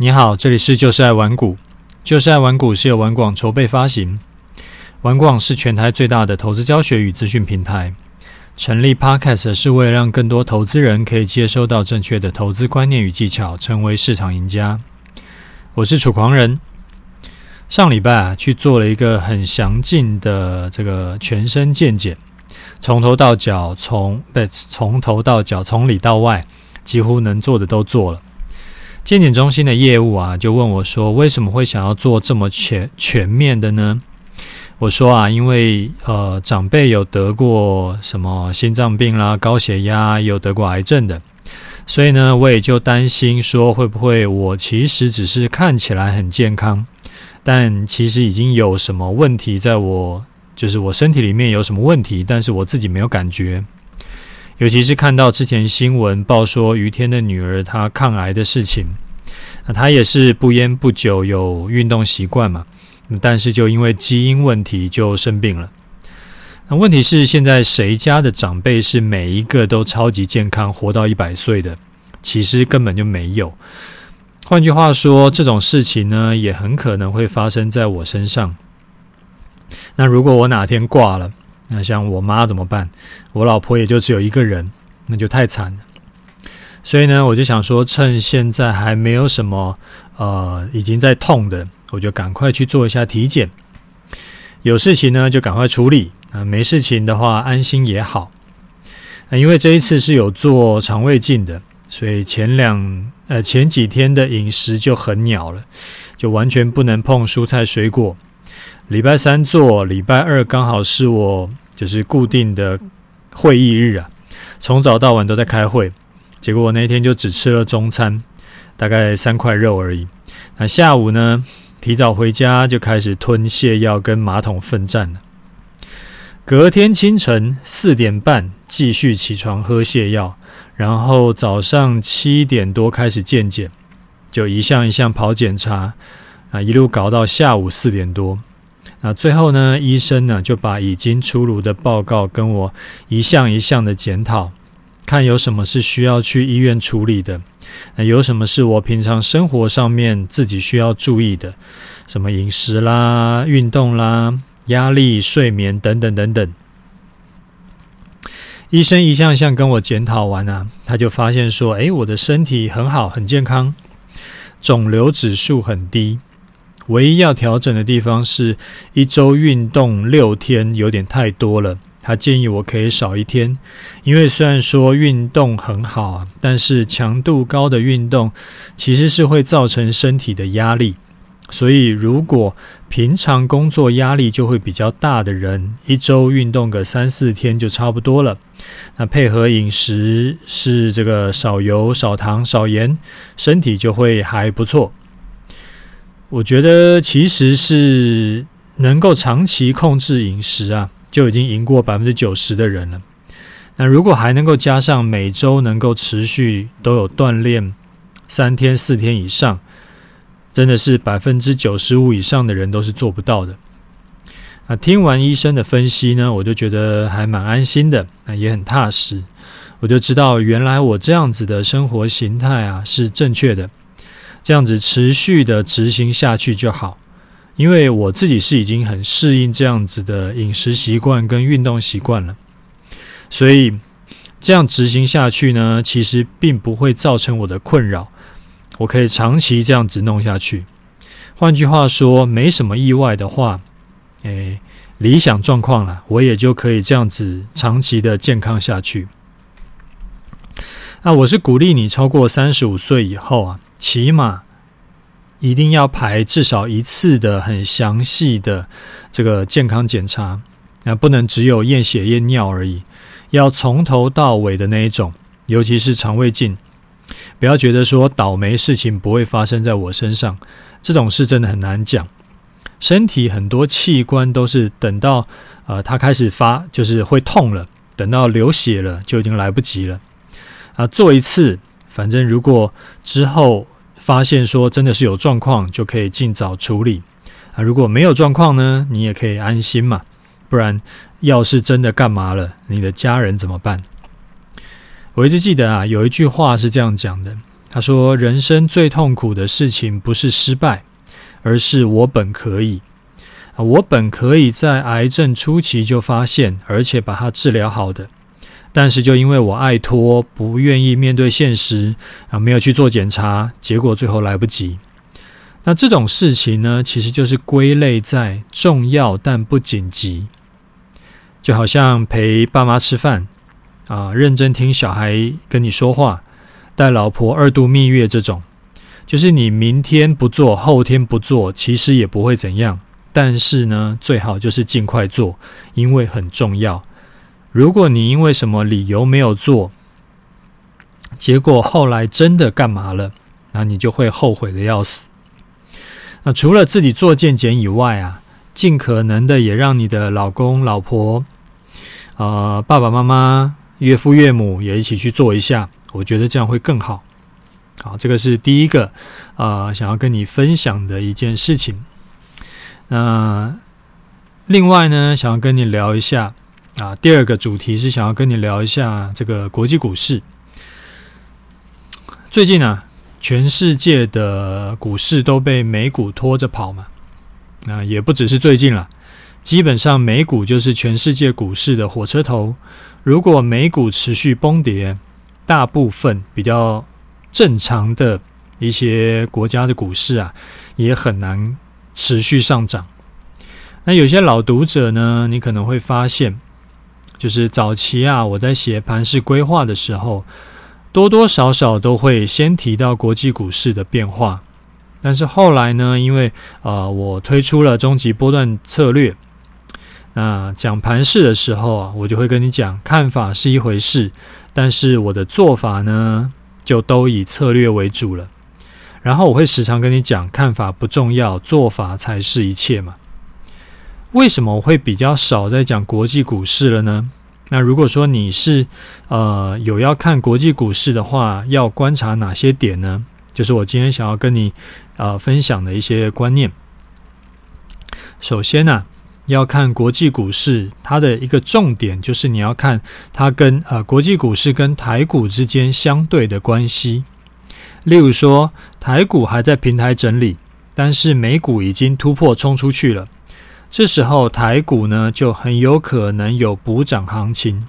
你好，这里是就是爱玩股。就是爱玩股是由玩广筹备发行，玩广是全台最大的投资教学与资讯平台。成立 Podcast 是为了让更多投资人可以接收到正确的投资观念与技巧，成为市场赢家。我是楚狂人。上礼拜啊，去做了一个很详尽的这个全身健检，从头到脚，从不从头到脚，从里到外，几乎能做的都做了。健检中心的业务啊，就问我说：“为什么会想要做这么全全面的呢？”我说啊，因为呃，长辈有得过什么心脏病啦、高血压，有得过癌症的，所以呢，我也就担心说，会不会我其实只是看起来很健康，但其实已经有什么问题，在我就是我身体里面有什么问题，但是我自己没有感觉。尤其是看到之前新闻报说于天的女儿她抗癌的事情，那她也是不烟不酒，有运动习惯嘛，但是就因为基因问题就生病了。那问题是现在谁家的长辈是每一个都超级健康，活到一百岁的？其实根本就没有。换句话说，这种事情呢，也很可能会发生在我身上。那如果我哪天挂了，那像我妈怎么办？我老婆也就只有一个人，那就太惨了。所以呢，我就想说，趁现在还没有什么呃已经在痛的，我就赶快去做一下体检。有事情呢就赶快处理啊，没事情的话安心也好。那因为这一次是有做肠胃镜的，所以前两呃前几天的饮食就很鸟了，就完全不能碰蔬菜水果。礼拜三做，礼拜二刚好是我就是固定的会议日啊，从早到晚都在开会。结果我那天就只吃了中餐，大概三块肉而已。那下午呢，提早回家就开始吞泻药跟马桶奋战了。隔天清晨四点半继续起床喝泻药，然后早上七点多开始健检，就一项一项跑检查，啊，一路搞到下午四点多。那最后呢，医生呢就把已经出炉的报告跟我一项一项的检讨，看有什么是需要去医院处理的，那有什么是我平常生活上面自己需要注意的，什么饮食啦、运动啦、压力、睡眠等等等等。医生一项项跟我检讨完啊，他就发现说，哎，我的身体很好，很健康，肿瘤指数很低。唯一要调整的地方是一周运动六天有点太多了，他建议我可以少一天，因为虽然说运动很好啊，但是强度高的运动其实是会造成身体的压力，所以如果平常工作压力就会比较大的人，一周运动个三四天就差不多了。那配合饮食是这个少油、少糖、少盐，身体就会还不错。我觉得其实是能够长期控制饮食啊，就已经赢过百分之九十的人了。那如果还能够加上每周能够持续都有锻炼三天四天以上，真的是百分之九十五以上的人都是做不到的。那听完医生的分析呢，我就觉得还蛮安心的，那也很踏实。我就知道原来我这样子的生活形态啊是正确的。这样子持续的执行下去就好，因为我自己是已经很适应这样子的饮食习惯跟运动习惯了，所以这样执行下去呢，其实并不会造成我的困扰，我可以长期这样子弄下去。换句话说，没什么意外的话，诶，理想状况了，我也就可以这样子长期的健康下去。那我是鼓励你超过三十五岁以后啊。起码一定要排至少一次的很详细的这个健康检查，那不能只有验血验尿而已，要从头到尾的那一种，尤其是肠胃镜。不要觉得说倒霉事情不会发生在我身上，这种事真的很难讲。身体很多器官都是等到呃它开始发，就是会痛了，等到流血了就已经来不及了。啊，做一次。反正如果之后发现说真的是有状况，就可以尽早处理啊。如果没有状况呢，你也可以安心嘛。不然要是真的干嘛了，你的家人怎么办？我一直记得啊，有一句话是这样讲的，他说：“人生最痛苦的事情不是失败，而是我本可以啊，我本可以在癌症初期就发现，而且把它治疗好的。但是就因为我爱拖，不愿意面对现实啊，没有去做检查，结果最后来不及。那这种事情呢，其实就是归类在重要但不紧急，就好像陪爸妈吃饭啊，认真听小孩跟你说话。”带老婆二度蜜月这种，就是你明天不做，后天不做，其实也不会怎样。但是呢，最好就是尽快做，因为很重要。如果你因为什么理由没有做，结果后来真的干嘛了，那你就会后悔的要死。那除了自己做健检以外啊，尽可能的也让你的老公、老婆、呃爸爸妈妈、岳父岳母也一起去做一下。我觉得这样会更好。好，这个是第一个，呃，想要跟你分享的一件事情。那另外呢，想要跟你聊一下啊，第二个主题是想要跟你聊一下这个国际股市。最近啊，全世界的股市都被美股拖着跑嘛。那也不只是最近了，基本上美股就是全世界股市的火车头。如果美股持续崩跌，大部分比较正常的一些国家的股市啊，也很难持续上涨。那有些老读者呢，你可能会发现，就是早期啊，我在写盘式规划的时候，多多少少都会先提到国际股市的变化。但是后来呢，因为呃，我推出了终极波段策略，那讲盘式的时候啊，我就会跟你讲，看法是一回事。但是我的做法呢，就都以策略为主了。然后我会时常跟你讲，看法不重要，做法才是一切嘛。为什么我会比较少在讲国际股市了呢？那如果说你是呃有要看国际股市的话，要观察哪些点呢？就是我今天想要跟你呃分享的一些观念。首先呢、要看国际股市，它的一个重点就是你要看它跟呃国际股市跟台股之间相对的关系。例如说，台股还在平台整理，但是美股已经突破冲出去了，这时候台股呢就很有可能有补涨行情。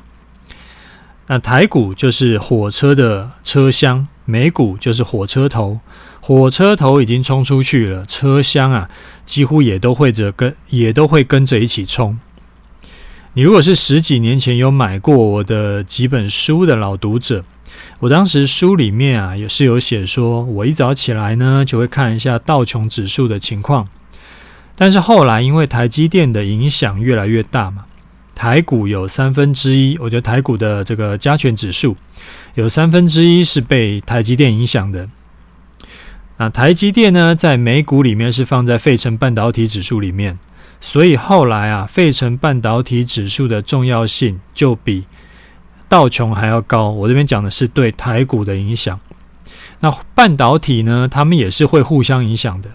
那台股就是火车的车厢，美股就是火车头。火车头已经冲出去了，车厢啊，几乎也都会着跟也都会跟着一起冲。你如果是十几年前有买过我的几本书的老读者，我当时书里面啊也是有写说，我一早起来呢就会看一下道琼指数的情况。但是后来因为台积电的影响越来越大嘛，台股有三分之一，我觉得台股的这个加权指数有三分之一是被台积电影响的。那台积电呢，在美股里面是放在费城半导体指数里面，所以后来啊，费城半导体指数的重要性就比道琼还要高。我这边讲的是对台股的影响。那半导体呢，他们也是会互相影响的。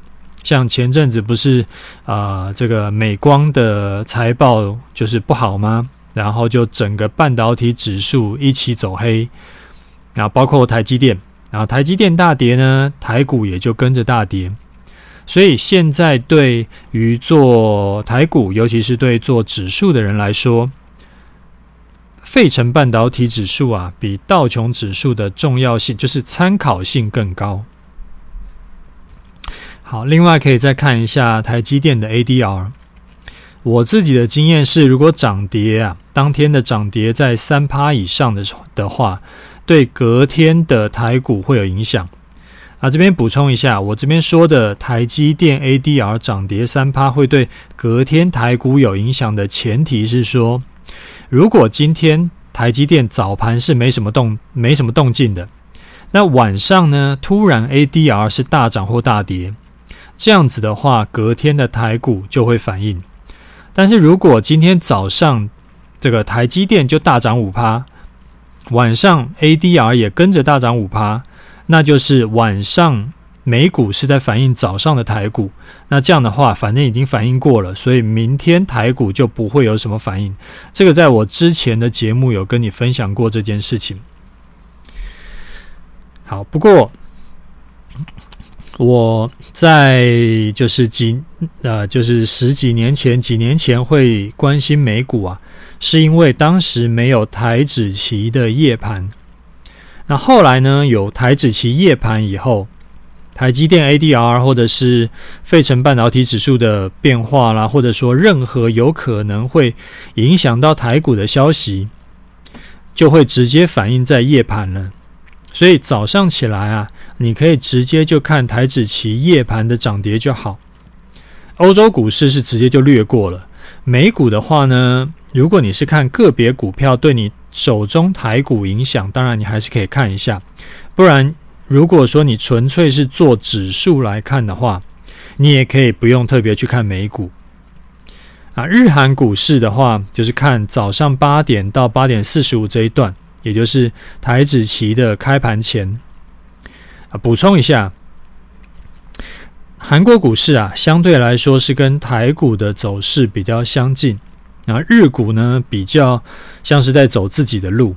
像前阵子不是啊、这个美光的财报就是不好吗？然后就整个半导体指数一起走黑，然后包括台积电。然后台积电大跌呢，台股也就跟着大跌。所以现在对于做台股，尤其是对做指数的人来说，费城半导体指数啊，比道琼指数的重要性就是参考性更高。好，另外可以再看一下台积电的 ADR。我自己的经验是，如果涨跌啊，当天的涨跌在三趴以上的的话。对隔天的台股会有影响啊！这边补充一下，我这边说的台积电 ADR 涨跌三趴会对隔天台股有影响的前提是说，如果今天台积电早盘是没什么动、没什么动静的，那晚上呢，突然 ADR 是大涨或大跌，这样子的话，隔天的台股就会反应。但是如果今天早上这个台积电就大涨五趴。晚上 ADR 也跟着大涨五趴，那就是晚上美股是在反映早上的台股。那这样的话，反正已经反应过了，所以明天台股就不会有什么反应。这个在我之前的节目有跟你分享过这件事情。好，不过我在就是几呃，就是十几年前，几年前会关心美股啊，是因为当时没有台指期的夜盘。那后来呢，有台指期夜盘以后，台积电 ADR 或者是费城半导体指数的变化啦，或者说任何有可能会影响到台股的消息，就会直接反映在夜盘了。所以早上起来啊，你可以直接就看台指期夜盘的涨跌就好。欧洲股市是直接就略过了。美股的话呢，如果你是看个别股票对你手中台股影响，当然你还是可以看一下。不然，如果说你纯粹是做指数来看的话，你也可以不用特别去看美股。啊，日韩股市的话，就是看早上八点到八点四十五这一段。也就是台指期的开盘前补充一下，韩国股市啊，相对来说是跟台股的走势比较相近，那日股呢比较像是在走自己的路。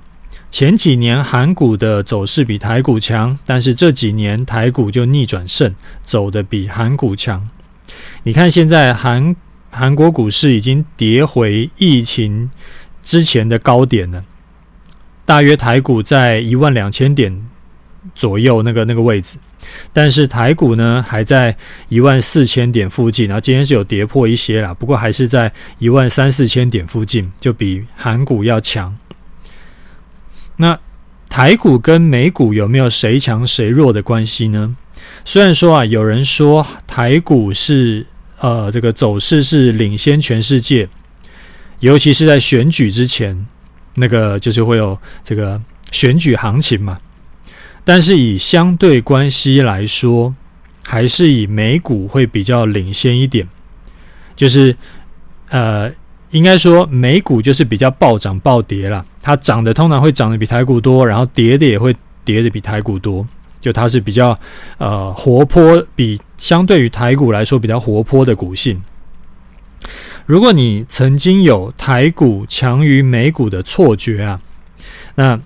前几年韩股的走势比台股强，但是这几年台股就逆转胜，走的比韩股强。你看现在韩韩国股市已经跌回疫情之前的高点了。大约台股在一万两千点左右那个那个位置，但是台股呢还在一万四千点附近，然后今天是有跌破一些啦，不过还是在一万三四千点附近，就比韩股要强。那台股跟美股有没有谁强谁弱的关系呢？虽然说啊，有人说台股是呃这个走势是领先全世界，尤其是在选举之前。那个就是会有这个选举行情嘛，但是以相对关系来说，还是以美股会比较领先一点。就是呃，应该说美股就是比较暴涨暴跌啦，它涨的通常会涨的比台股多，然后跌的也会跌的比台股多。就它是比较呃活泼，比相对于台股来说比较活泼的股性。如果你曾经有台股强于美股的错觉啊，那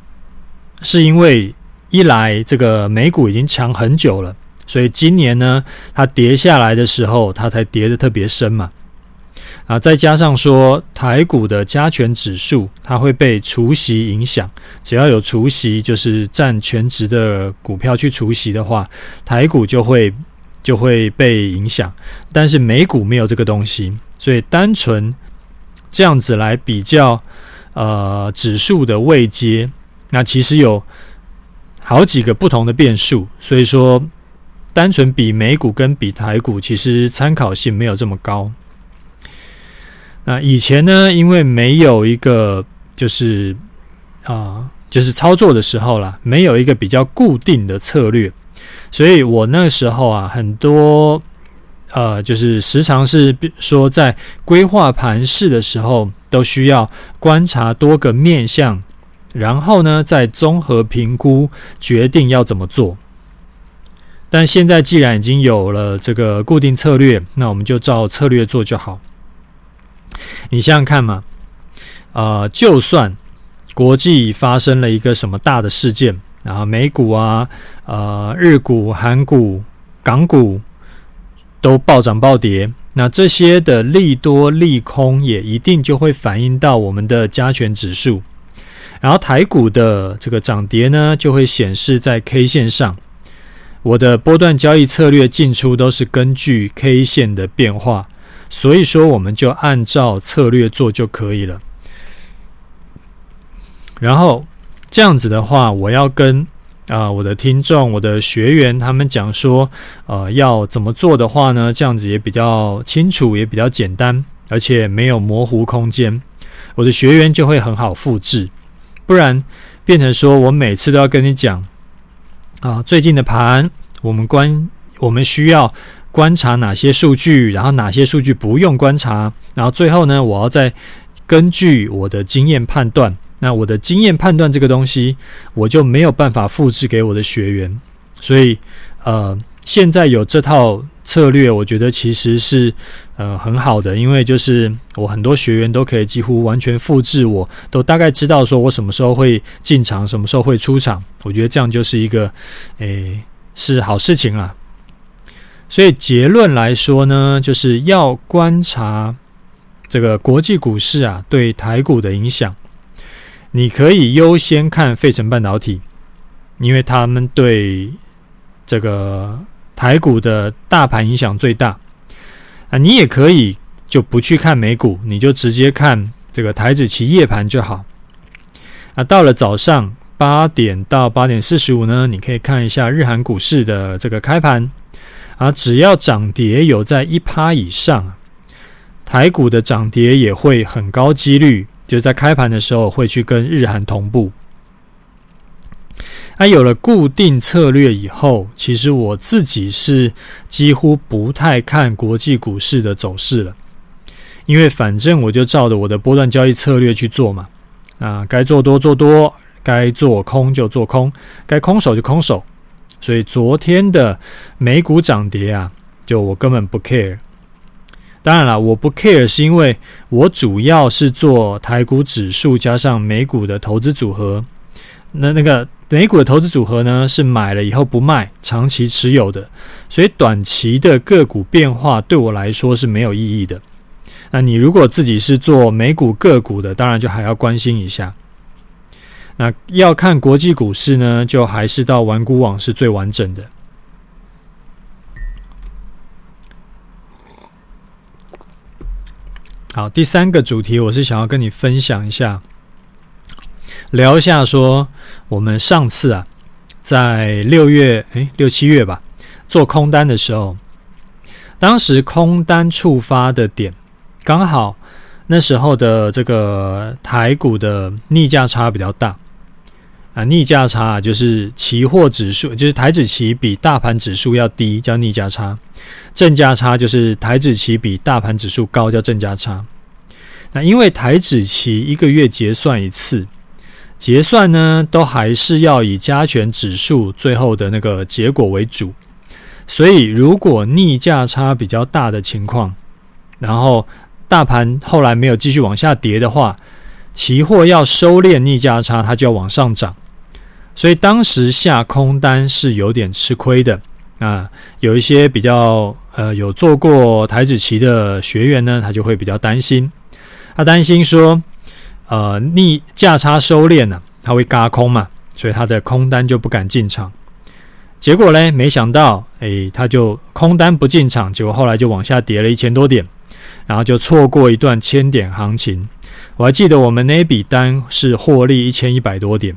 是因为一来这个美股已经强很久了，所以今年呢它跌下来的时候，它才跌得特别深嘛。啊，再加上说台股的加权指数它会被除息影响，只要有除息，就是占全值的股票去除息的话，台股就会就会被影响。但是美股没有这个东西。所以单纯这样子来比较，呃，指数的位阶，那其实有好几个不同的变数。所以说，单纯比美股跟比台股，其实参考性没有这么高。那以前呢，因为没有一个就是啊、就是操作的时候啦，没有一个比较固定的策略，所以我那时候啊，很多。呃，就是时常是说，在规划盘势的时候，都需要观察多个面向，然后呢，再综合评估，决定要怎么做。但现在既然已经有了这个固定策略，那我们就照策略做就好。你想想看嘛，呃，就算国际发生了一个什么大的事件，然后美股啊、呃，日股、韩股、港股。都暴涨暴跌，那这些的利多利空也一定就会反映到我们的加权指数，然后台股的这个涨跌呢，就会显示在 K 线上。我的波段交易策略进出都是根据 K 线的变化，所以说我们就按照策略做就可以了。然后这样子的话，我要跟。啊、我的听众，我的学员，他们讲说，呃，要怎么做的话呢？这样子也比较清楚，也比较简单，而且没有模糊空间。我的学员就会很好复制，不然变成说我每次都要跟你讲，啊、最近的盘，我们观，我们需要观察哪些数据，然后哪些数据不用观察，然后最后呢，我要再根据我的经验判断。那我的经验判断这个东西，我就没有办法复制给我的学员，所以呃，现在有这套策略，我觉得其实是呃很好的，因为就是我很多学员都可以几乎完全复制我，都大概知道说我什么时候会进场，什么时候会出场，我觉得这样就是一个诶是好事情啦。所以结论来说呢，就是要观察这个国际股市啊对台股的影响。你可以优先看费城半导体，因为他们对这个台股的大盘影响最大。啊，你也可以就不去看美股，你就直接看这个台子期夜盘就好。啊，到了早上八点到八点四十五呢，你可以看一下日韩股市的这个开盘。啊，只要涨跌有在一趴以上，台股的涨跌也会很高几率。就在开盘的时候会去跟日韩同步。那、啊、有了固定策略以后，其实我自己是几乎不太看国际股市的走势了，因为反正我就照着我的波段交易策略去做嘛。啊，该做多做多，该做空就做空，该空手就空手。所以昨天的美股涨跌啊，就我根本不 care。当然了，我不 care，是因为我主要是做台股指数加上美股的投资组合。那那个美股的投资组合呢，是买了以后不卖，长期持有的，所以短期的个股变化对我来说是没有意义的。那你如果自己是做美股个股的，当然就还要关心一下。那要看国际股市呢，就还是到玩股网是最完整的。好，第三个主题，我是想要跟你分享一下，聊一下说我们上次啊，在六月诶六七月吧，做空单的时候，当时空单触发的点刚好那时候的这个台股的逆价差比较大。啊，逆价差就是期货指数，就是台指期比大盘指数要低，叫逆价差；正价差就是台指期比大盘指数高，叫正价差。那因为台指期一个月结算一次，结算呢都还是要以加权指数最后的那个结果为主，所以如果逆价差比较大的情况，然后大盘后来没有继续往下跌的话，期货要收敛逆价差，它就要往上涨。所以当时下空单是有点吃亏的。啊，有一些比较呃有做过台指期的学员呢，他就会比较担心，他担心说，呃逆价差收敛呢，他会轧空嘛，所以他的空单就不敢进场。结果呢，没想到，哎，他就空单不进场，结果后来就往下跌了一千多点，然后就错过一段千点行情。我还记得我们那笔单是获利一千一百多点。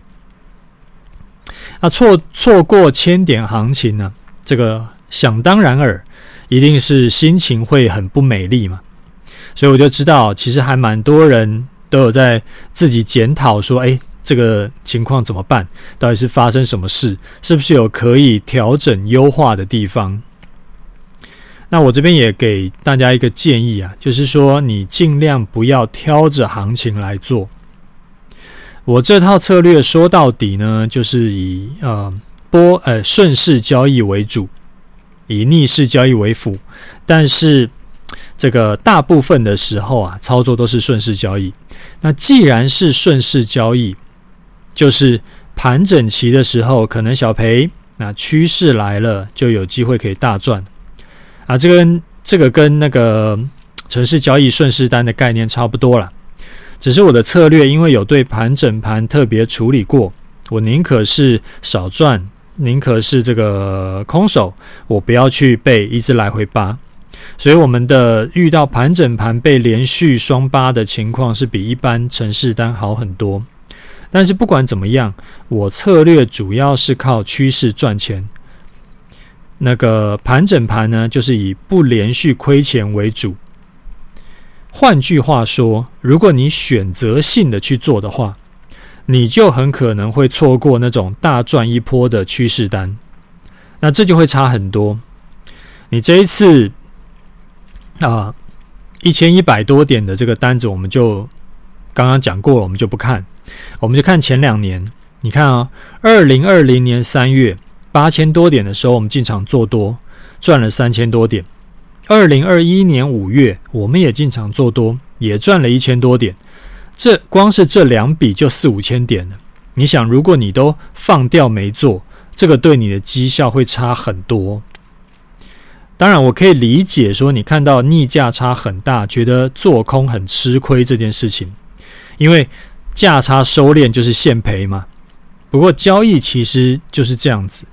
那错错过千点行情呢？这个想当然尔，一定是心情会很不美丽嘛。所以我就知道，其实还蛮多人都有在自己检讨说：“哎，这个情况怎么办？到底是发生什么事？是不是有可以调整优化的地方？”那我这边也给大家一个建议啊，就是说你尽量不要挑着行情来做。我这套策略说到底呢，就是以呃波呃顺势交易为主，以逆势交易为辅。但是这个大部分的时候啊，操作都是顺势交易。那既然是顺势交易，就是盘整齐的时候可能小赔，那趋势来了就有机会可以大赚。啊，这跟这个跟那个城市交易顺势单的概念差不多了。只是我的策略，因为有对盘整盘特别处理过，我宁可是少赚，宁可是这个空手，我不要去被一直来回扒。所以我们的遇到盘整盘被连续双八的情况是比一般城市单好很多。但是不管怎么样，我策略主要是靠趋势赚钱。那个盘整盘呢，就是以不连续亏钱为主。换句话说，如果你选择性的去做的话，你就很可能会错过那种大赚一波的趋势单，那这就会差很多。你这一次啊，一千一百多点的这个单子，我们就刚刚讲过了，我们就不看，我们就看前两年。你看啊，二零二零年三月八千多点的时候，我们进场做多，赚了三千多点。二零二一年五月，我们也进场做多，也赚了一千多点。这光是这两笔就四五千点了。你想，如果你都放掉没做，这个对你的绩效会差很多。当然，我可以理解说你看到逆价差很大，觉得做空很吃亏这件事情，因为价差收敛就是现赔嘛。不过交易其实就是这样子，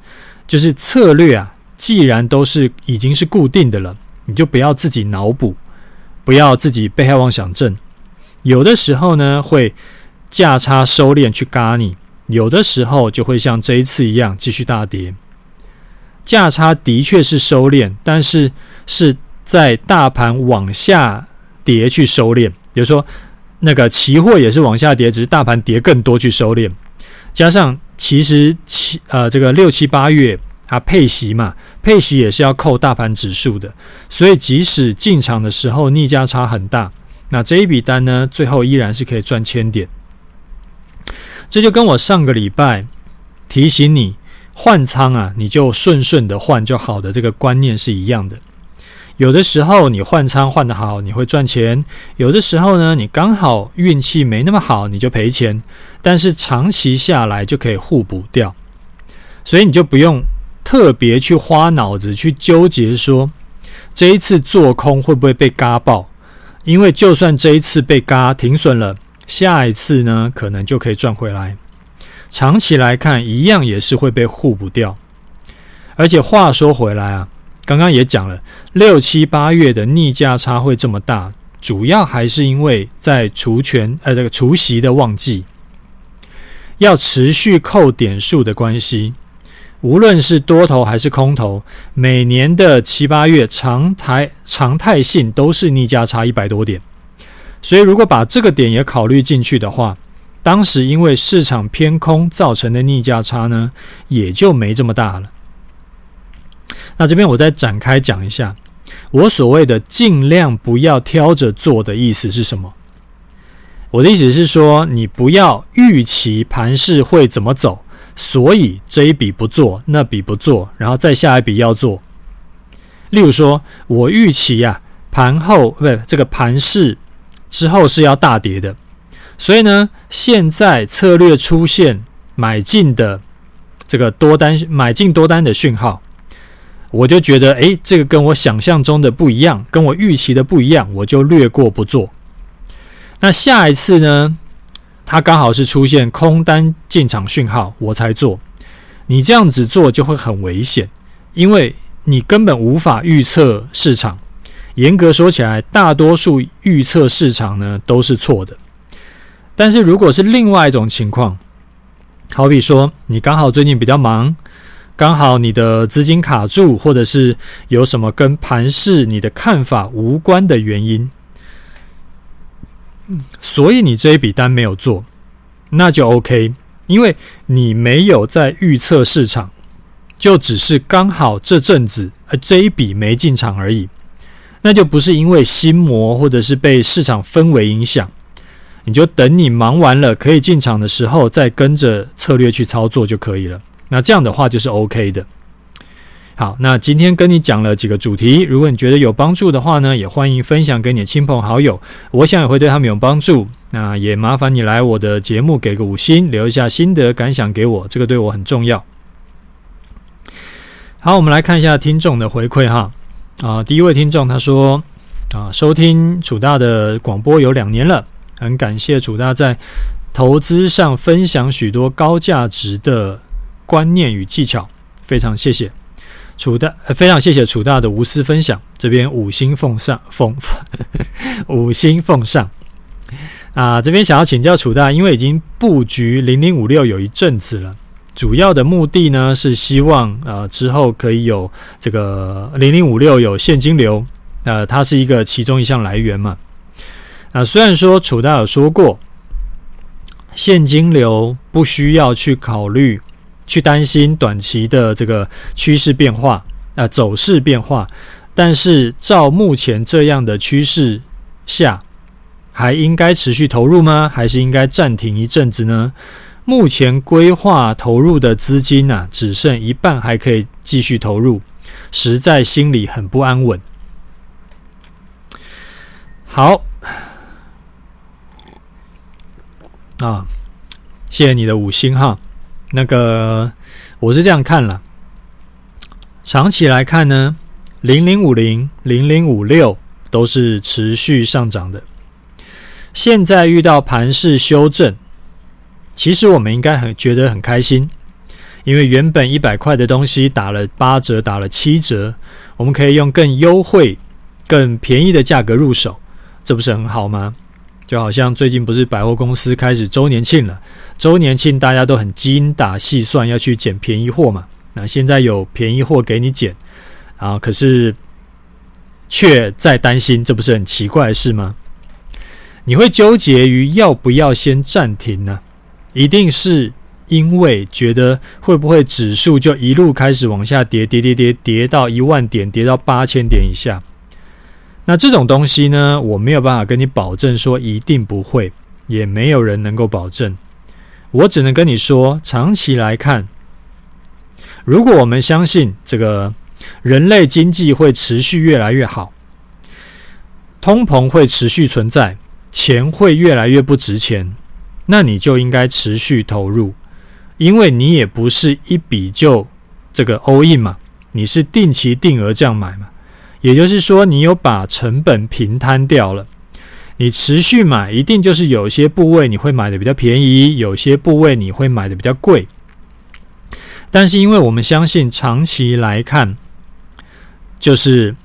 就是策略啊，既然都是已经是固定的了，你就不要自己脑补，不要自己被害妄想症。有的时候呢，会价差收敛去嘎你，有的时候就会像这一次一样继续大跌。价差的确是收敛，但是是在大盘往下跌去收敛。比如说，那个期货也是往下跌，只是大盘跌更多去收敛。加上其实七呃这个六七八月它配息嘛，配息也是要扣大盘指数的，所以即使进场的时候逆价差很大，那这一笔单呢，最后依然是可以赚千点。这就跟我上个礼拜提醒你。换仓啊，你就顺顺的换就好的，这个观念是一样的。有的时候你换仓换得好，你会赚钱；有的时候呢，你刚好运气没那么好，你就赔钱。但是长期下来就可以互补掉，所以你就不用特别去花脑子去纠结说这一次做空会不会被嘎爆，因为就算这一次被嘎停损了，下一次呢可能就可以赚回来。长期来看，一样也是会被互补掉。而且话说回来啊，刚刚也讲了，六七八月的逆价差会这么大，主要还是因为在除权呃这个除息的旺季，要持续扣点数的关系。无论是多头还是空头，每年的七八月常态常态性都是逆价差一百多点。所以如果把这个点也考虑进去的话，当时因为市场偏空造成的逆价差呢，也就没这么大了。那这边我再展开讲一下，我所谓的尽量不要挑着做的意思是什么？我的意思是说，你不要预期盘势会怎么走，所以这一笔不做，那笔不做，然后再下一笔要做。例如说，我预期呀，盘后不是这个盘势之后是要大跌的。所以呢，现在策略出现买进的这个多单，买进多单的讯号，我就觉得，诶，这个跟我想象中的不一样，跟我预期的不一样，我就略过不做。那下一次呢，它刚好是出现空单进场讯号，我才做。你这样子做就会很危险，因为你根本无法预测市场。严格说起来，大多数预测市场呢都是错的。但是如果是另外一种情况，好比说你刚好最近比较忙，刚好你的资金卡住，或者是有什么跟盘势你的看法无关的原因，所以你这一笔单没有做，那就 OK，因为你没有在预测市场，就只是刚好这阵子呃这一笔没进场而已，那就不是因为心魔或者是被市场氛围影响。你就等你忙完了可以进场的时候，再跟着策略去操作就可以了。那这样的话就是 OK 的。好，那今天跟你讲了几个主题，如果你觉得有帮助的话呢，也欢迎分享给你的亲朋好友，我想也会对他们有帮助。那也麻烦你来我的节目给个五星，留一下心得感想给我，这个对我很重要。好，我们来看一下听众的回馈哈。啊，第一位听众他说啊，收听楚大的广播有两年了。很感谢楚大在投资上分享许多高价值的观念与技巧，非常谢谢楚大，非常谢谢楚大的无私分享。这边五星奉上，奉 五星奉上啊！这边想要请教楚大，因为已经布局零零五六有一阵子了，主要的目的呢是希望呃之后可以有这个零零五六有现金流，呃，它是一个其中一项来源嘛。那虽然说楚大有说过，现金流不需要去考虑、去担心短期的这个趋势变化、啊、走势变化，但是照目前这样的趋势下，还应该持续投入吗？还是应该暂停一阵子呢？目前规划投入的资金啊，只剩一半还可以继续投入，实在心里很不安稳。好。啊，谢谢你的五星哈。那个我是这样看了，长期来看呢，零零五零、零零五六都是持续上涨的。现在遇到盘势修正，其实我们应该很觉得很开心，因为原本一百块的东西打了八折，打了七折，我们可以用更优惠、更便宜的价格入手，这不是很好吗？就好像最近不是百货公司开始周年庆了，周年庆大家都很精打细算要去捡便宜货嘛。那现在有便宜货给你捡，啊，可是却在担心，这不是很奇怪的事吗？你会纠结于要不要先暂停呢？一定是因为觉得会不会指数就一路开始往下跌，跌跌跌跌到一万点，跌到八千点以下。那这种东西呢，我没有办法跟你保证说一定不会，也没有人能够保证。我只能跟你说，长期来看，如果我们相信这个人类经济会持续越来越好，通膨会持续存在，钱会越来越不值钱，那你就应该持续投入，因为你也不是一笔就这个 all in 嘛，你是定期定额这样买嘛。也就是说，你有把成本平摊掉了，你持续买，一定就是有些部位你会买的比较便宜，有些部位你会买的比较贵。但是，因为我们相信长期来看，就是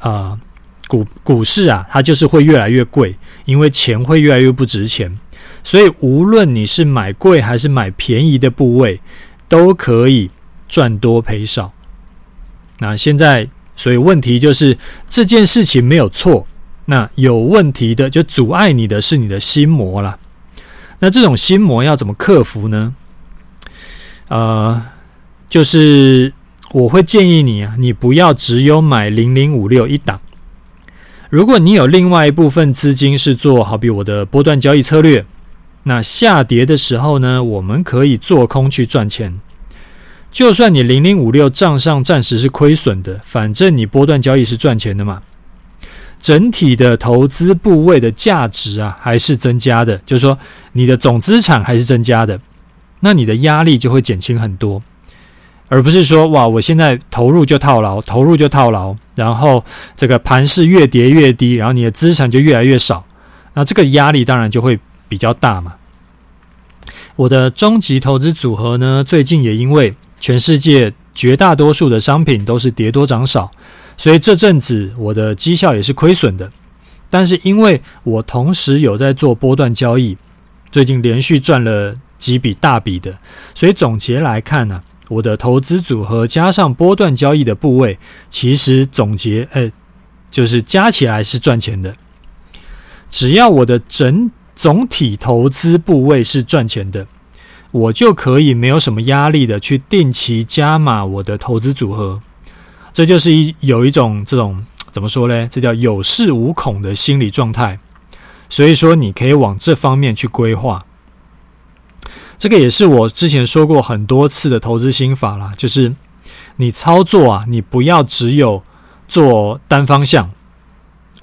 啊、股股市啊，它就是会越来越贵，因为钱会越来越不值钱，所以无论你是买贵还是买便宜的部位，都可以赚多赔少。那现在。所以问题就是这件事情没有错，那有问题的就阻碍你的是你的心魔了。那这种心魔要怎么克服呢？呃，就是我会建议你啊，你不要只有买零零五六一档。如果你有另外一部分资金是做好比我的波段交易策略，那下跌的时候呢，我们可以做空去赚钱。就算你零零五六账上暂时是亏损的，反正你波段交易是赚钱的嘛。整体的投资部位的价值啊，还是增加的，就是说你的总资产还是增加的，那你的压力就会减轻很多，而不是说哇，我现在投入就套牢，投入就套牢，然后这个盘势越跌越低，然后你的资产就越来越少，那这个压力当然就会比较大嘛。我的终极投资组合呢，最近也因为全世界绝大多数的商品都是跌多涨少，所以这阵子我的绩效也是亏损的。但是因为我同时有在做波段交易，最近连续赚了几笔大笔的，所以总结来看呢、我的投资组合加上波段交易的部位，其实总结诶，就是加起来是赚钱的。只要我的整总体投资部位是赚钱的。我就可以没有什么压力的去定期加码我的投资组合，这就是一有一种这种怎么说呢？这叫有恃无恐的心理状态。所以说，你可以往这方面去规划。这个也是我之前说过很多次的投资心法啦，就是你操作啊，你不要只有做单方向，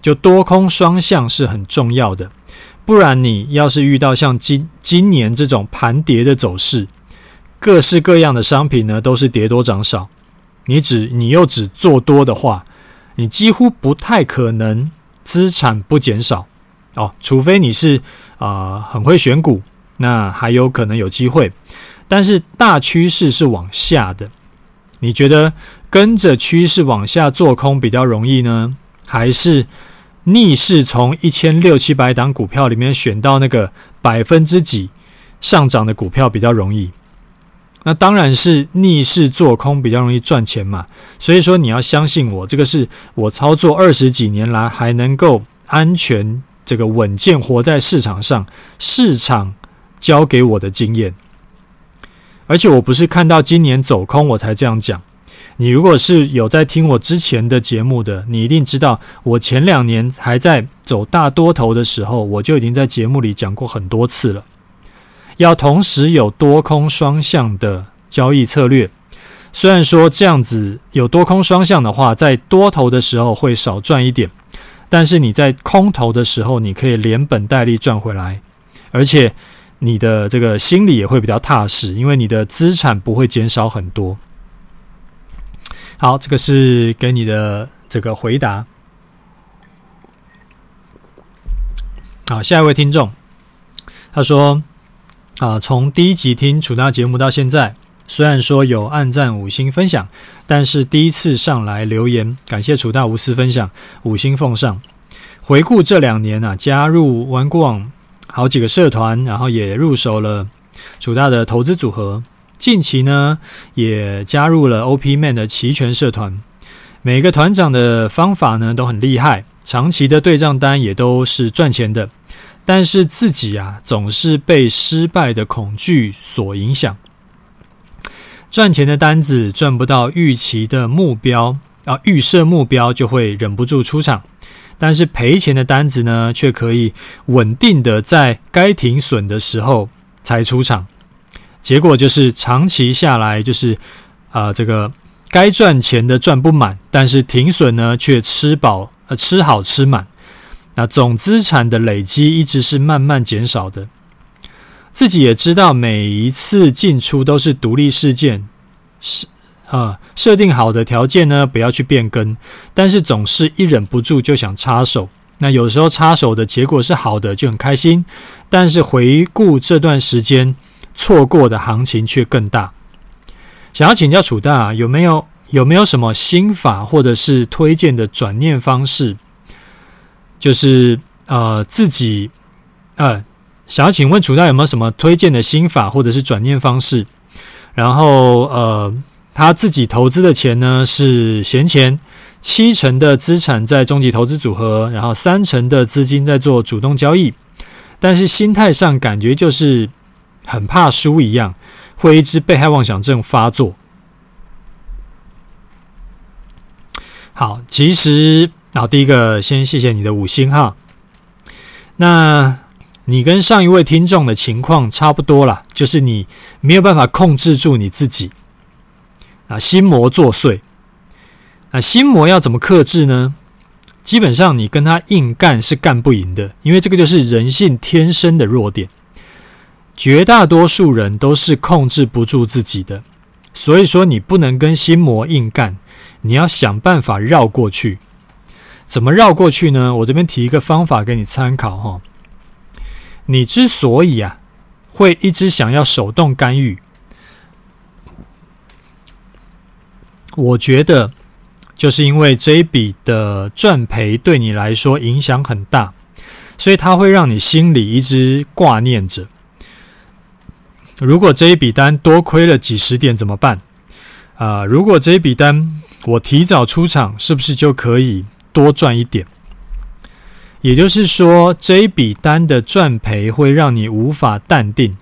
就多空双向是很重要的。不然，你要是遇到像今今年这种盘跌的走势，各式各样的商品呢都是跌多涨少，你只你又只做多的话，你几乎不太可能资产不减少哦，除非你是啊、很会选股，那还有可能有机会。但是大趋势是往下的，你觉得跟着趋势往下做空比较容易呢，还是？逆势从一千六七百档股票里面选到那个百分之几上涨的股票比较容易，那当然是逆势做空比较容易赚钱嘛。所以说你要相信我，这个是我操作二十几年来还能够安全这个稳健活在市场上，市场教给我的经验。而且我不是看到今年走空我才这样讲。你如果是有在听我之前的节目的，你一定知道，我前两年还在走大多头的时候，我就已经在节目里讲过很多次了。要同时有多空双向的交易策略，虽然说这样子有多空双向的话，在多头的时候会少赚一点，但是你在空头的时候，你可以连本带利赚回来，而且你的这个心里也会比较踏实，因为你的资产不会减少很多。好，这个是给你的这个回答。好，下一位听众，他说：啊，从第一集听楚大节目到现在，虽然说有按赞五星分享，但是第一次上来留言，感谢楚大无私分享，五星奉上。回顾这两年啊，加入玩股网好几个社团，然后也入手了楚大的投资组合。近期呢，也加入了 OP Man 的期权社团。每个团长的方法呢都很厉害，长期的对账单也都是赚钱的。但是自己啊，总是被失败的恐惧所影响。赚钱的单子赚不到预期的目标啊，预设目标就会忍不住出场。但是赔钱的单子呢，却可以稳定的在该停损的时候才出场，结果就是长期下来就是啊、这个该赚钱的赚不满，但是停损呢却吃饱呃吃好吃满，那总资产的累积一直是慢慢减少的。自己也知道每一次进出都是独立事件，是。啊，设定好的条件呢，不要去变更，但是总是一忍不住就想插手。那有时候插手的结果是好的，就很开心，但是回顾这段时间错过的行情却更大。想要请教楚大，啊有没有有没有什么心法或者是推荐的转念方式？就是呃自己呃想要请问楚大有没有什么推荐的心法或者是转念方式？然后呃。他自己投资的钱呢是闲钱，七成的资产在终极投资组合，然后三成的资金在做主动交易，但是心态上感觉就是很怕输一样，会一直被害妄想症发作。好，其实，好，第一个先谢谢你的五星哈。那你跟上一位听众的情况差不多啦，就是你没有办法控制住你自己。啊，心魔作祟。那心魔要怎么克制呢？基本上你跟他硬干是干不赢的，因为这个就是人性天生的弱点。绝大多数人都是控制不住自己的，所以说你不能跟心魔硬干，你要想办法绕过去。怎么绕过去呢？我这边提一个方法给你参考哈。你之所以啊会一直想要手动干预。我觉得，就是因为这一笔的赚赔对你来说影响很大，所以它会让你心里一直挂念着。如果这一笔单多亏了几十点怎么办？啊、如果这一笔单我提早出场，是不是就可以多赚一点？也就是说，这一笔单的赚赔会让你无法淡定。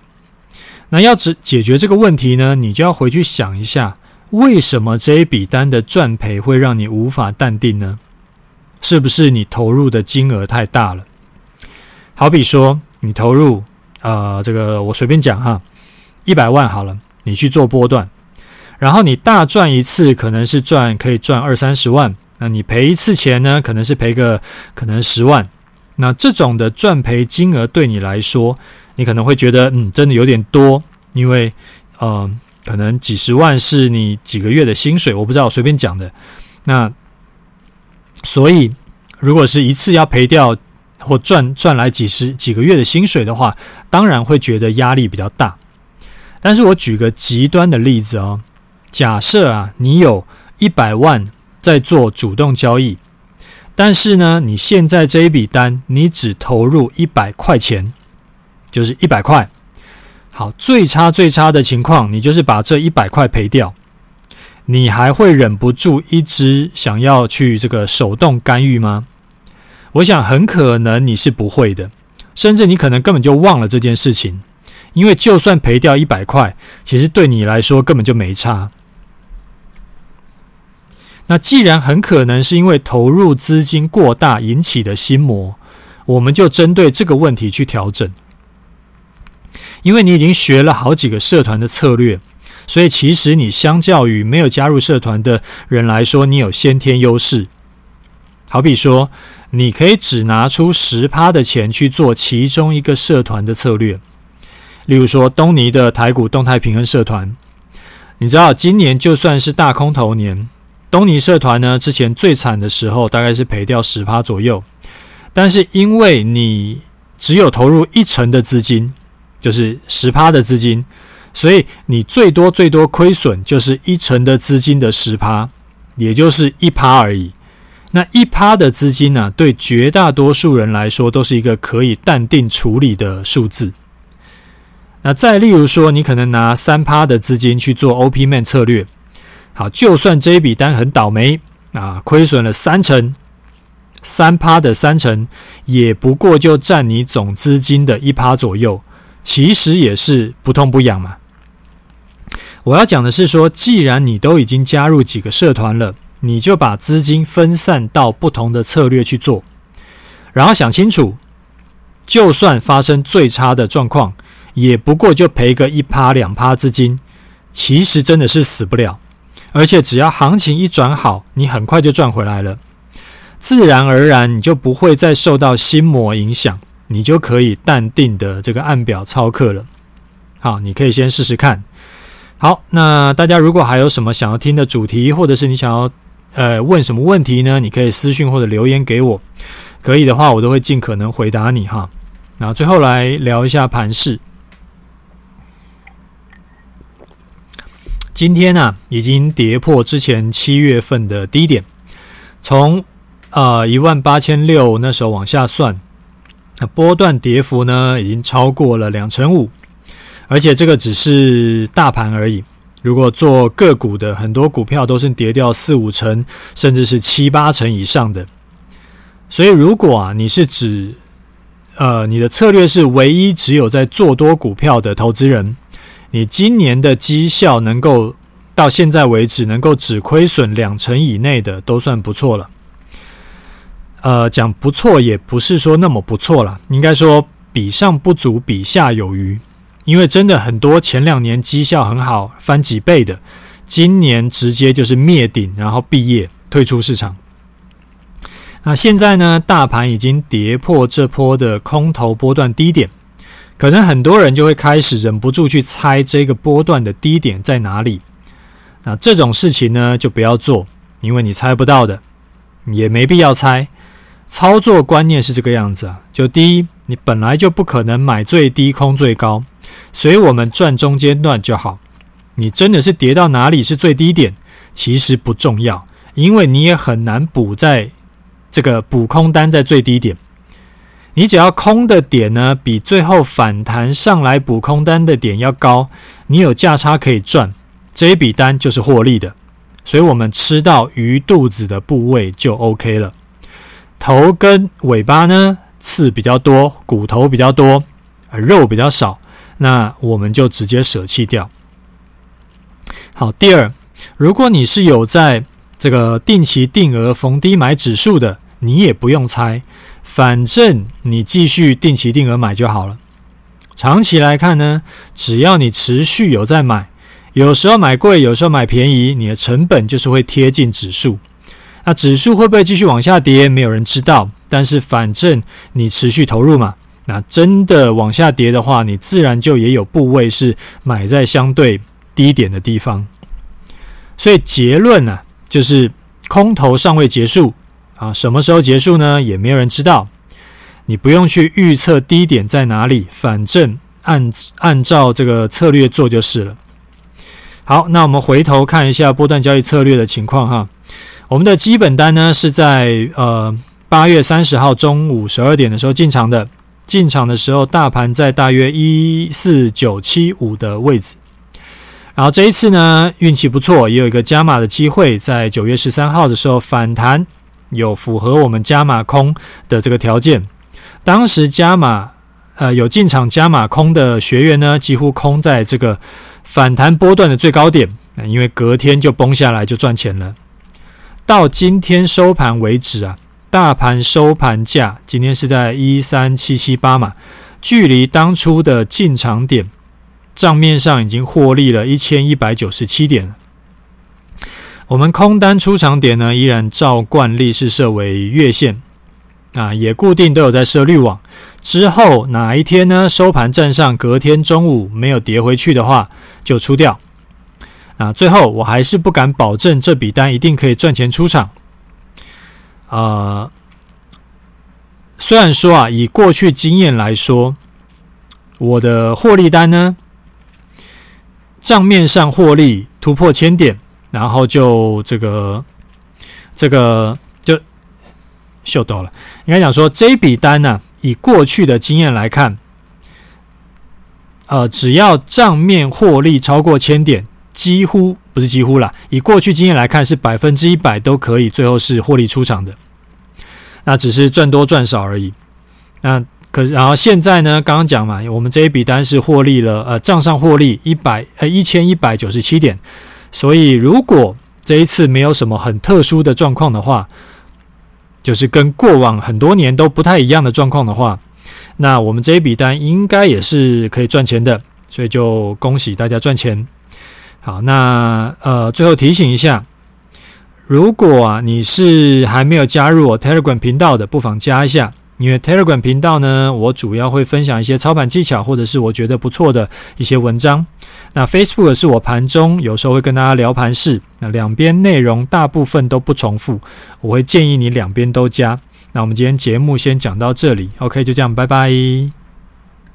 那要解解决这个问题呢，你就要回去想一下。为什么这一笔单的赚赔会让你无法淡定呢？是不是你投入的金额太大了？好比说，你投入，呃，这个我随便讲哈，一百万好了，你去做波段，然后你大赚一次，可能是赚可以赚二三十万，那你赔一次钱呢，可能是赔个可能十万。那这种的赚赔金额对你来说，你可能会觉得，嗯，真的有点多，因为，呃。可能几十万是你几个月的薪水，我不知道，我随便讲的。那所以，如果是一次要赔掉或赚赚来几十几个月的薪水的话，当然会觉得压力比较大。但是我举个极端的例子哦，假设啊，你有一百万在做主动交易，但是呢，你现在这一笔单你只投入一百块钱，就是一百块。好，最差最差的情况，你就是把这一百块赔掉，你还会忍不住一直想要去这个手动干预吗？我想很可能你是不会的，甚至你可能根本就忘了这件事情，因为就算赔掉一百块，其实对你来说根本就没差。那既然很可能是因为投入资金过大引起的心魔，我们就针对这个问题去调整。因为你已经学了好几个社团的策略，所以其实你相较于没有加入社团的人来说，你有先天优势。好比说，你可以只拿出十趴的钱去做其中一个社团的策略，例如说东尼的台股动态平衡社团。你知道，今年就算是大空头年，东尼社团呢，之前最惨的时候大概是赔掉十趴左右，但是因为你只有投入一成的资金，就是十趴的资金，所以你最多最多亏损就是一成的资金的十趴，也就是一趴而已。那一趴的资金呢、对绝大多数人来说都是一个可以淡定处理的数字。那再例如说，你可能拿三趴的资金去做 OP Man 策略。好，就算这一笔单很倒霉啊，亏损了三成，三趴的三成，也不过就占你总资金的一趴左右，其实也是不痛不痒嘛。我要讲的是说，既然你都已经加入几个社团了，你就把资金分散到不同的策略去做，然后想清楚，就算发生最差的状况，也不过就赔个一趴两趴资金，其实真的是死不了。而且只要行情一转好，你很快就赚回来了，自然而然你就不会再受到心魔影响，你就可以淡定的这个按表操课了。好，你可以先试试看。好，那大家如果还有什么想要听的主题，或者是你想要呃问什么问题呢？你可以私讯或者留言给我，可以的话我都会尽可能回答你哈。那最后来聊一下盘市。今天呢、啊，已经跌破之前七月份的低点，从呃一万八千六那时候往下算，那波段跌幅呢已经超过了两成五，而且这个只是大盘而已。如果做个股的，很多股票都是跌掉四五成，甚至是七八成以上的。所以，如果啊你是指呃你的策略是唯一只有在做多股票的投资人。你今年的绩效能够到现在为止能够只亏损两成以内的，都算不错了。呃，讲不错也不是说那么不错了，应该说比上不足，比下有余。因为真的很多前两年绩效很好，翻几倍的，今年直接就是灭顶，然后毕业退出市场。那现在呢，大盘已经跌破这波的空头波段低点。可能很多人就会开始忍不住去猜这个波段的低点在哪里。那这种事情呢，就不要做，因为你猜不到的，也没必要猜。操作观念是这个样子啊，就第一，你本来就不可能买最低空最高，所以我们赚中间段就好。你真的是跌到哪里是最低点，其实不重要，因为你也很难补在这个补空单在最低点。你只要空的点呢，比最后反弹上来补空单的点要高，你有价差可以赚，这一笔单就是获利的。所以，我们吃到鱼肚子的部位就 OK 了。头跟尾巴呢，刺比较多，骨头比较多，肉比较少，那我们就直接舍弃掉。好，第二，如果你是有在这个定期定额逢低买指数的，你也不用猜。反正你继续定期定额买就好了。长期来看呢，只要你持续有在买，有时候买贵，有时候买便宜，你的成本就是会贴近指数。那指数会不会继续往下跌？没有人知道。但是反正你持续投入嘛，那真的往下跌的话，你自然就也有部位是买在相对低点的地方。所以结论呢，就是空头尚未结束。啊，什么时候结束呢？也没有人知道。你不用去预测低点在哪里，反正按按照这个策略做就是了。好，那我们回头看一下波段交易策略的情况哈。我们的基本单呢是在呃八月三十号中午十二点的时候进场的，进场的时候大盘在大约一四九七五的位置。然后这一次呢运气不错，也有一个加码的机会，在九月十三号的时候反弹。有符合我们加码空的这个条件，当时加码呃有进场加码空的学员呢，几乎空在这个反弹波段的最高点，因为隔天就崩下来就赚钱了。到今天收盘为止啊，大盘收盘价今天是在一三七七八嘛，距离当初的进场点账面上已经获利了一千一百九十七点。我们空单出场点呢，依然照惯例是设为月线，啊，也固定都有在设滤网。之后哪一天呢，收盘站上，隔天中午没有跌回去的话，就出掉。啊，最后我还是不敢保证这笔单一定可以赚钱出场。呃，虽然说啊，以过去经验来说，我的获利单呢，账面上获利突破千点，然后就这个这个就秀逗了。应该讲说，这笔单呢、以过去的经验来看，呃，只要账面获利超过千点，几乎不是几乎啦，以过去经验来看，是百分之一百都可以最后是获利出场的。那只是赚多赚少而已。那可是，然后现在呢？刚刚讲嘛，我们这一笔单是获利了，呃，账上获利一百呃一千一百九十七点。所以，如果这一次没有什么很特殊的状况的话，就是跟过往很多年都不太一样的状况的话，那我们这一笔单应该也是可以赚钱的。所以就恭喜大家赚钱。好，那呃，最后提醒一下。如果啊你是还没有加入我 Telegram 频道的，不妨加一下。因为 Telegram 频道呢，我主要会分享一些操盘技巧，或者是我觉得不错的一些文章。那 Facebook 是我盘中有时候会跟大家聊盘势，那两边内容大部分都不重复，我会建议你两边都加。那我们今天节目先讲到这里，OK，就这样，拜拜。